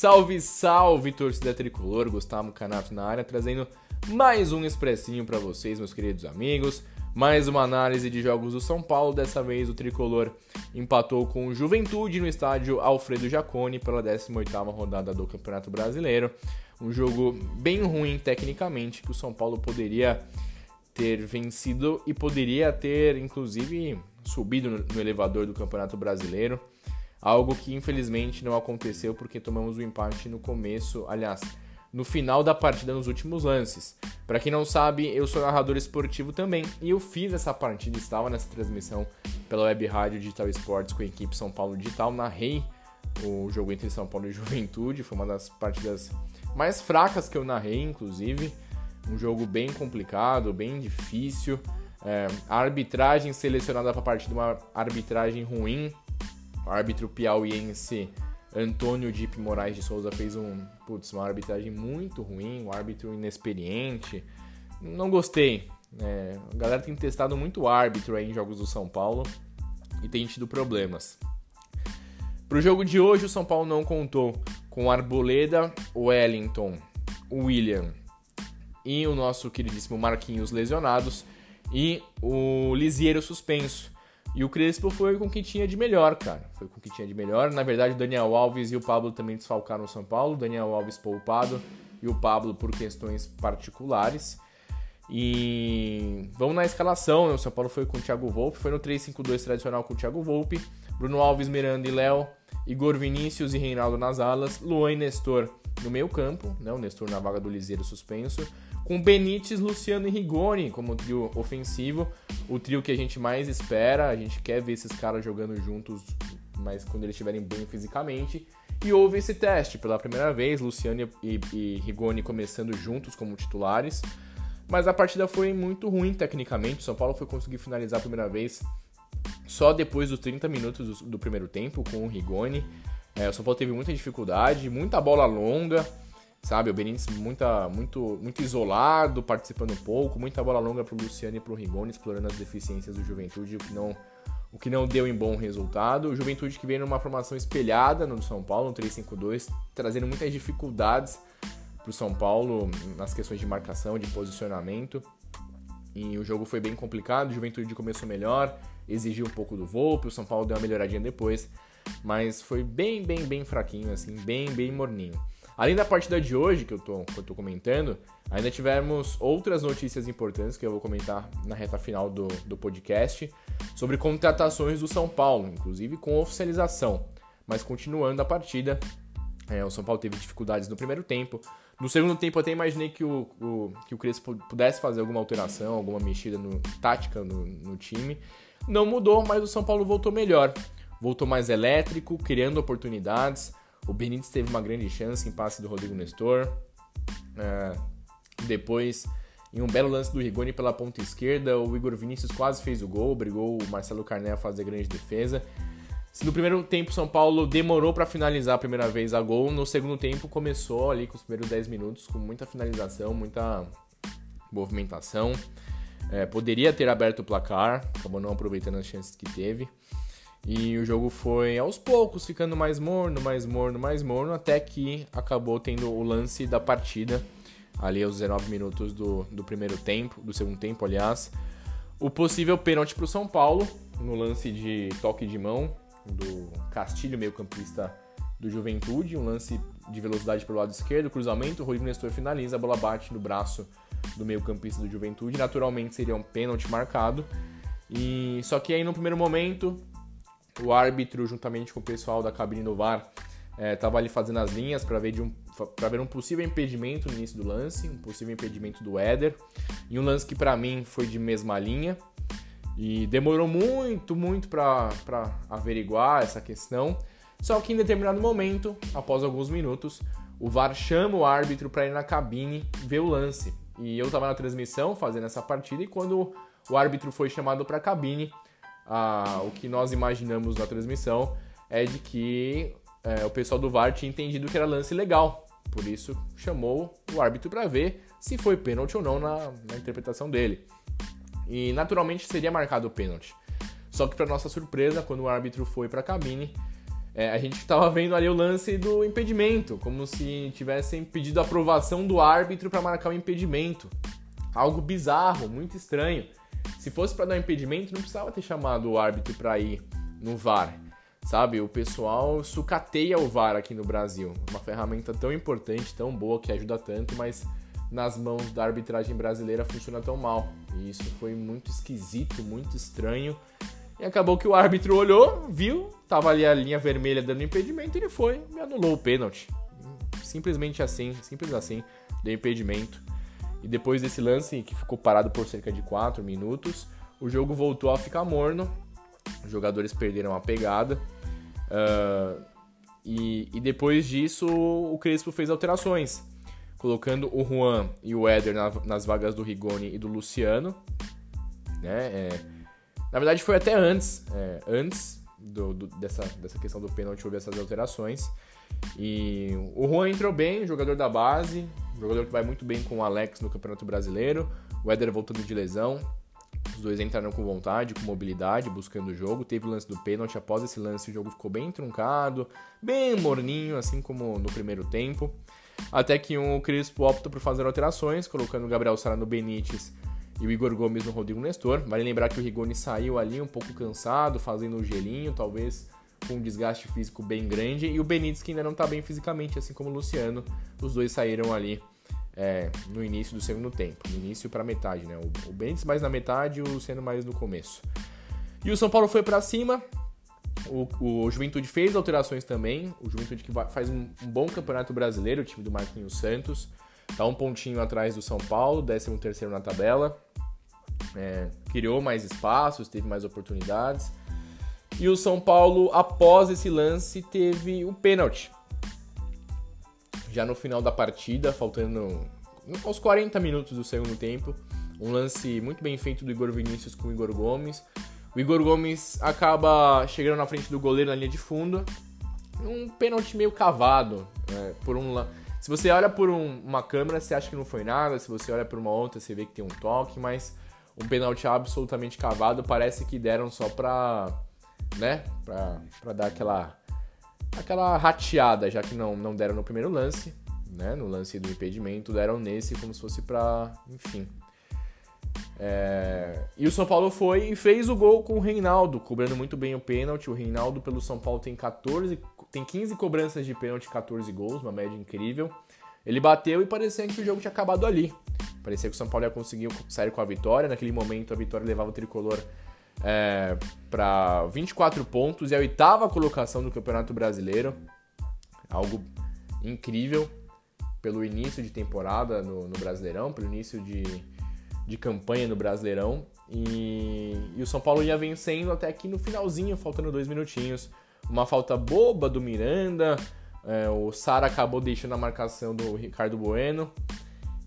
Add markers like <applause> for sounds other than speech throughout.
Salve, salve, torcida tricolor, Gustavo Canato na área, trazendo mais um expressinho para vocês, meus queridos amigos. Mais uma análise de jogos do São Paulo. Dessa vez o tricolor empatou com o Juventude no estádio Alfredo Jaconi pela 18ª rodada do Campeonato Brasileiro. Um jogo bem ruim tecnicamente que o São Paulo poderia ter vencido e poderia ter inclusive subido no elevador do Campeonato Brasileiro. Algo que infelizmente não aconteceu porque tomamos o empate no começo, aliás, no final da partida nos últimos lances. Para quem não sabe, eu sou narrador esportivo também e eu fiz essa partida, estava nessa transmissão pela Web Rádio Digital Esportes com a equipe São Paulo Digital, narrei o jogo entre São Paulo e <laughs> Juventude, foi uma das partidas mais fracas que eu narrei, inclusive. Um jogo bem complicado, bem difícil. É, a arbitragem selecionada para a partida, uma arbitragem ruim, árbitro piauiense Antônio Dip Moraes de Souza fez um, putz, uma arbitragem muito ruim, um árbitro inexperiente. Não gostei. É, a galera tem testado muito árbitro em jogos do São Paulo e tem tido problemas. Para o jogo de hoje, o São Paulo não contou com Arboleda, Wellington, William e o nosso queridíssimo Marquinhos lesionados e o Lisieiro suspenso. E o Crespo foi com o que tinha de melhor, cara. Foi com o que tinha de melhor. Na verdade, o Daniel Alves e o Pablo também desfalcaram o São Paulo. O Daniel Alves poupado e o Pablo por questões particulares. E vamos na escalação. Né? O São Paulo foi com o Thiago Volpe. Foi no 3-5-2 tradicional com o Thiago Volpe. Bruno Alves, Miranda e Léo. Igor Vinícius e Reinaldo nas alas. Luan e Nestor no meio campo. Né? O Nestor na vaga do Liseiro suspenso com Benítez, Luciano e Rigoni como trio ofensivo, o trio que a gente mais espera, a gente quer ver esses caras jogando juntos, mas quando eles estiverem bem fisicamente. E houve esse teste pela primeira vez, Luciano e, e Rigoni começando juntos como titulares, mas a partida foi muito ruim tecnicamente, o São Paulo foi conseguir finalizar a primeira vez só depois dos 30 minutos do, do primeiro tempo com o Rigoni. É, o São Paulo teve muita dificuldade, muita bola longa, sabe? O Benítez muita, muito, muito isolado, participando pouco, muita bola longa para o Luciano e para o Rigoni, explorando as deficiências do Juventude, o que não o que não deu em bom resultado. O Juventude que veio numa formação espelhada no São Paulo, um 3-5-2, trazendo muitas dificuldades para o São Paulo nas questões de marcação, de posicionamento. E o jogo foi bem complicado, o Juventude começou melhor, exigiu um pouco do Volpe, o São Paulo deu uma melhoradinha depois, mas foi bem, bem, bem fraquinho, assim, bem, bem morninho. Além da partida de hoje, que eu tô, que eu tô comentando, ainda tivemos outras notícias importantes que eu vou comentar na reta final do, do podcast sobre contratações do São Paulo, inclusive com oficialização. Mas continuando a partida, é, o São Paulo teve dificuldades no primeiro tempo. No segundo tempo, eu até imaginei que o, o, que o Crespo pudesse fazer alguma alteração, alguma mexida no, tática no, no time. Não mudou, mas o São Paulo voltou melhor. Voltou mais elétrico, criando oportunidades. O Benítez teve uma grande chance em passe do Rodrigo Nestor. É, depois, em um belo lance do Rigoni pela ponta esquerda, o Igor Vinícius quase fez o gol, brigou o Marcelo Carné a fazer grande defesa. Se no primeiro tempo São Paulo demorou para finalizar a primeira vez a gol, no segundo tempo começou ali com os primeiros 10 minutos com muita finalização, muita movimentação. É, poderia ter aberto o placar, acabou não aproveitando as chances que teve. E o jogo foi aos poucos ficando mais morno, mais morno, mais morno, até que acabou tendo o lance da partida, ali aos 19 minutos do, do primeiro tempo, do segundo tempo, aliás. O possível pênalti para o São Paulo, no lance de toque de mão do Castilho, meio-campista do Juventude, um lance de velocidade pelo lado esquerdo, cruzamento, o Rodrigo Nestor finaliza, a bola bate no braço do meio-campista do Juventude, naturalmente seria um pênalti marcado. E só que aí no primeiro momento o árbitro, juntamente com o pessoal da cabine do VAR, É, tava ali fazendo as linhas para ver, de um, ver um possível impedimento no início do lance, um possível impedimento do Éder. E um lance que para mim foi de mesma linha. E demorou muito, muito para averiguar essa questão. Só que em determinado momento, após alguns minutos, o VAR chama o árbitro para ir na cabine ver o lance. E eu estava na transmissão fazendo essa partida e quando o árbitro foi chamado para a cabine, ah, o que nós imaginamos na transmissão é de que é, o pessoal do VAR tinha entendido que era lance legal. Por isso chamou o árbitro para ver se foi pênalti ou não na, na interpretação dele. E naturalmente seria marcado o pênalti. Só que para nossa surpresa, quando o árbitro foi para a cabine, é, a gente estava vendo ali o lance do impedimento, como se tivessem pedido aprovação do árbitro para marcar o impedimento. Algo bizarro, muito estranho. Se fosse para dar impedimento, não precisava ter chamado o árbitro para ir no VAR. Sabe, o pessoal sucateia o VAR aqui no Brasil. Uma ferramenta tão importante, tão boa, que ajuda tanto, mas nas mãos da arbitragem brasileira funciona tão mal. E isso foi muito esquisito, muito estranho. E acabou que o árbitro olhou, viu, tava ali a linha vermelha dando impedimento, ele foi e anulou o pênalti. Simplesmente assim, simples assim, deu impedimento. E depois desse lance, que ficou parado por cerca de 4 minutos, o jogo voltou a ficar morno. Os jogadores perderam a pegada. Uh, e, e, depois disso, o Crespo fez alterações, colocando o Juan e o Éder na, nas vagas do Rigoni e do Luciano. Né? É, na verdade, foi até antes, é, antes do, do, dessa, dessa questão do pênalti, houve essas alterações. E o Juan entrou bem, jogador da base, jogador que vai muito bem com o Alex no Campeonato Brasileiro. O Éder voltando de lesão. Os dois entraram com vontade, com mobilidade, buscando o jogo. Teve o lance do pênalti. Após esse lance, o jogo ficou bem truncado, bem morninho, assim como no primeiro tempo. Até que o Crispo opta por fazer alterações, colocando o Gabriel Sara no Benítez e o Igor Gomes no Rodrigo Nestor. Vale lembrar que o Rigoni saiu ali um pouco cansado, fazendo o gelinho, talvez com um desgaste físico bem grande, e o Benítez que ainda não está bem fisicamente, assim como o Luciano. Os dois saíram ali é, no início do segundo tempo, no início para metade, né? O, Benítez mais na metade o Luciano mais no começo. E o São Paulo foi para cima. O, o, Juventude fez alterações também. O Juventude que faz um, um bom campeonato brasileiro, o time do Marquinhos Santos. Tá um pontinho atrás do São Paulo, 13 terceiro na tabela é, criou mais espaços, teve mais oportunidades. E o São Paulo, após esse lance, teve o pênalti. Já no final da partida, faltando aos 40 minutos do segundo tempo, um lance muito bem feito do Igor Vinícius com o Igor Gomes. O Igor Gomes acaba chegando na frente do goleiro na linha de fundo. Um pênalti meio cavado. Né, por um, se você olha por um, uma câmera, você acha que não foi nada. Se você olha por uma outra, você vê que tem um toque. Mas um pênalti absolutamente cavado, parece que deram só pra, né, pra, pra dar aquela, aquela rateada, já que não, não deram no primeiro lance, né, no lance do impedimento, deram nesse como se fosse pra, enfim. É... E o São Paulo foi e fez o gol com o Reinaldo, cobrando muito bem o pênalti. O Reinaldo pelo São Paulo tem 14, tem 15 cobranças de pênalti, 14 gols, uma média incrível. Ele bateu e parecia que o jogo tinha acabado ali. Parecia que o São Paulo ia conseguir sair com a vitória. Naquele momento, a vitória levava o tricolor é, para 24 pontos e a oitava colocação do Campeonato Brasileiro. Algo incrível pelo início de temporada no, no Brasileirão, pelo início de, de campanha no Brasileirão. E, e, o São Paulo ia vencendo até aqui no finalzinho, faltando dois minutinhos. Uma falta boba do Miranda. É, o Sara acabou deixando a marcação do Ricardo Bueno.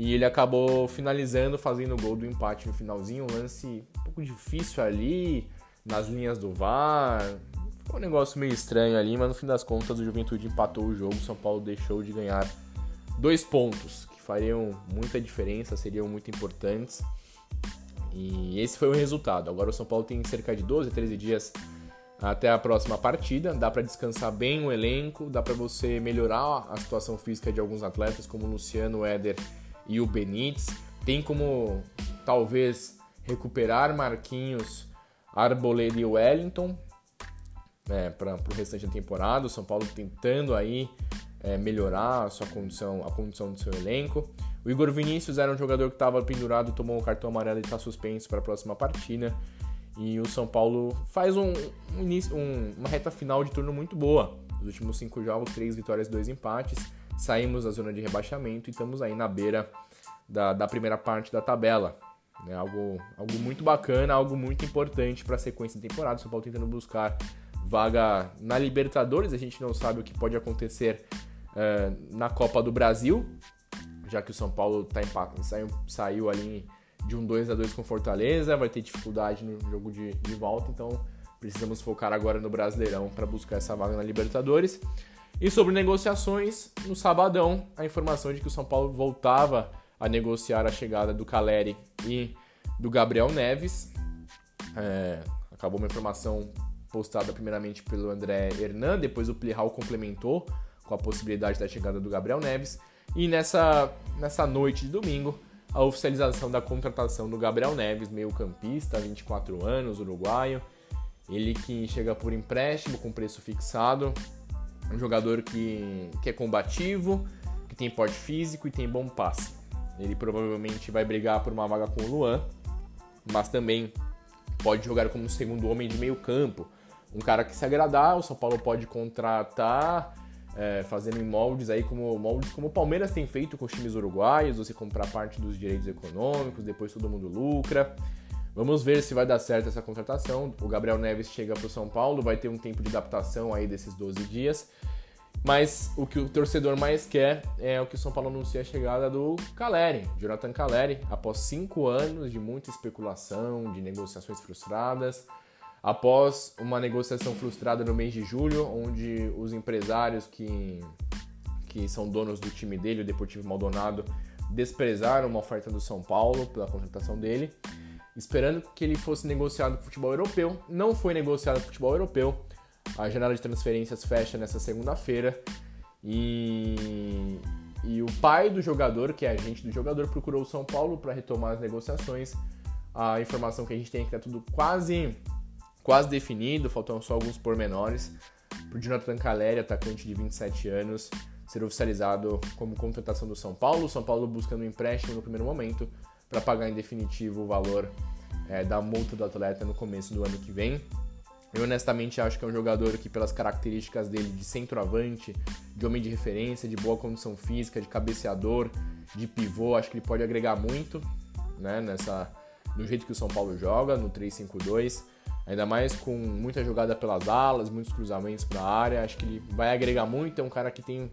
E ele acabou finalizando, fazendo o gol do empate no finalzinho. Um lance um pouco difícil ali, nas linhas do VAR. Foi um negócio meio estranho ali, mas no fim das contas o Juventude empatou o jogo. São Paulo deixou de ganhar dois pontos que fariam muita diferença, seriam muito importantes. E esse foi o resultado. Agora o São Paulo tem cerca de 12, 13 dias até a próxima partida. Dá para descansar bem o elenco, dá para você melhorar a situação física de alguns atletas, como o Luciano, o Éder e o Benítez. Tem como talvez recuperar Marquinhos, Arboleda e Wellington é, para o restante da temporada. O São Paulo tentando aí é, melhorar a sua condição, a condição do seu elenco. O Igor Vinícius era um jogador que estava pendurado, tomou um cartão amarelo e está suspenso para a próxima partida. E o São Paulo faz um, um, um, uma reta final de turno muito boa. Nos últimos cinco jogos, três vitórias dois empates. Saímos da zona de rebaixamento e estamos aí na beira da, da primeira parte da tabela. É algo, algo muito bacana, algo muito importante para a sequência da temporada. O São Paulo tentando buscar vaga na Libertadores. A gente não sabe o que pode acontecer uh, na Copa do Brasil, já que o São Paulo tá em, saiu, saiu ali de um 2 a 2 com Fortaleza, vai ter dificuldade no jogo de, de volta, então precisamos focar agora no Brasileirão para buscar essa vaga na Libertadores. E sobre negociações, no sabadão, a informação de que o São Paulo voltava a negociar a chegada do Caleri e do Gabriel Neves. É, acabou uma informação postada primeiramente pelo André Hernan, depois o Plihal complementou com a possibilidade da chegada do Gabriel Neves. E nessa, nessa noite de domingo, a oficialização da contratação do Gabriel Neves, meio-campista, 24 anos, uruguaio. Ele que chega por empréstimo com preço fixado, um jogador que, que é combativo, que tem porte físico e tem bom passe. Ele provavelmente vai brigar por uma vaga com o Luan, mas também pode jogar como segundo homem de meio campo. Um cara que se agradar, o São Paulo pode contratar é, fazendo em moldes aí como moldes como o Palmeiras tem feito com os times uruguaios, você comprar parte dos direitos econômicos, depois todo mundo lucra. Vamos ver se vai dar certo essa contratação. O Gabriel Neves chega para o São Paulo, vai ter um tempo de adaptação aí desses 12 dias. Mas o que o torcedor mais quer é o que o São Paulo anuncia a chegada do Caleri, Jonathan Caleri, após cinco anos de muita especulação, de negociações frustradas após uma negociação frustrada no mês de julho, onde os empresários que, que são donos do time dele, o Deportivo Maldonado, desprezaram uma oferta do São Paulo pela contratação dele, esperando que ele fosse negociado com o futebol europeu. Não foi negociado com o futebol europeu. A janela de transferências fecha nessa segunda-feira e, e o pai do jogador, que é agente do jogador, procurou o São Paulo para retomar as negociações. A informação que a gente tem é que está tudo quase quase definido, faltam só alguns pormenores para o Jonathan Caleri, atacante de 27 anos, ser oficializado como contratação do São Paulo. O São Paulo buscando um empréstimo no primeiro momento para pagar em definitivo o valor é, da multa do atleta no começo do ano que vem. Eu honestamente acho que é um jogador que, pelas características dele de centroavante, de homem de referência, de boa condição física, de cabeceador, de pivô, acho que ele pode agregar muito né, nessa, no jeito que o São Paulo joga, no 3-5-2 ainda mais com muita jogada pelas alas, muitos cruzamentos para a área. Acho que ele vai agregar muito. É um cara que tem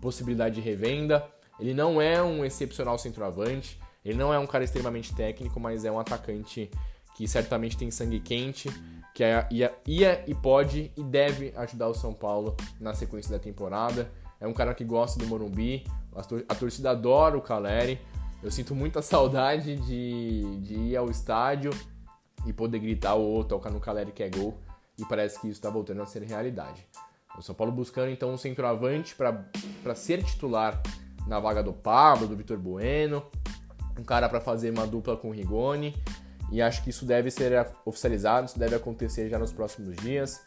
possibilidade de revenda. Ele não é um excepcional centroavante, ele não é um cara extremamente técnico, mas é um atacante que certamente tem sangue quente, que é, ia, ia e pode e deve ajudar o São Paulo na sequência da temporada. É um cara que gosta do Morumbi, a torcida adora o Caleri. Eu sinto muita <laughs> saudade de, de ir ao estádio e poder gritar ou tocar no Caleri que é gol. E parece que isso está voltando a ser realidade. O São Paulo buscando então um centroavante para ser titular na vaga do Pablo, do Vitor Bueno, um cara para fazer uma dupla com o Rigoni. E acho que isso deve ser oficializado, isso deve acontecer já nos próximos dias.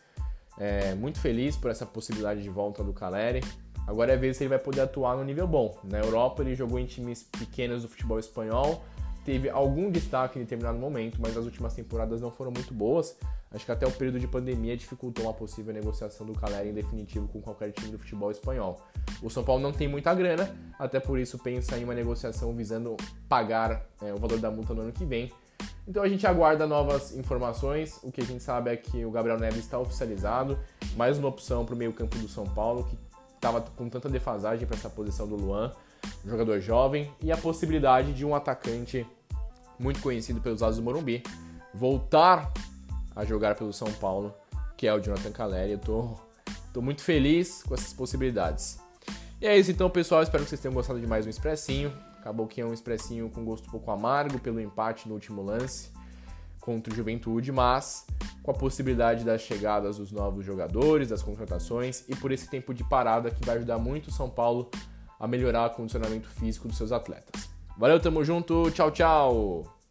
É, muito feliz por essa possibilidade de volta do Caleri. Agora é ver se ele vai poder atuar no nível bom. Na Europa ele jogou em times pequenos do futebol espanhol, teve algum destaque em determinado momento, mas as últimas temporadas não foram muito boas. Acho que até o período de pandemia dificultou uma possível negociação do Caleri em definitivo com qualquer time do futebol espanhol. O São Paulo não tem muita grana, até por isso pensa em uma negociação visando pagar é, o valor da multa no ano que vem. Então a gente aguarda novas informações. O que a gente sabe é que o Gabriel Neves está oficializado, mais uma opção para o meio-campo do São Paulo, que estava com tanta defasagem para essa posição do Luan um jogador jovem, e a possibilidade de um atacante muito conhecido pelos lados do Morumbi voltar a jogar pelo São Paulo, que é o Jonathan Caleri. Eu tô, tô muito feliz com essas possibilidades. E é isso então, pessoal. Espero que vocês tenham gostado de mais um expressinho. Acabou que é um expressinho com gosto um pouco amargo pelo empate no último lance contra o Juventude, mas com a possibilidade das chegadas dos novos jogadores, das contratações e por esse tempo de parada que vai ajudar muito o São Paulo a melhorar o condicionamento físico dos seus atletas. Valeu, tamo junto, tchau, tchau!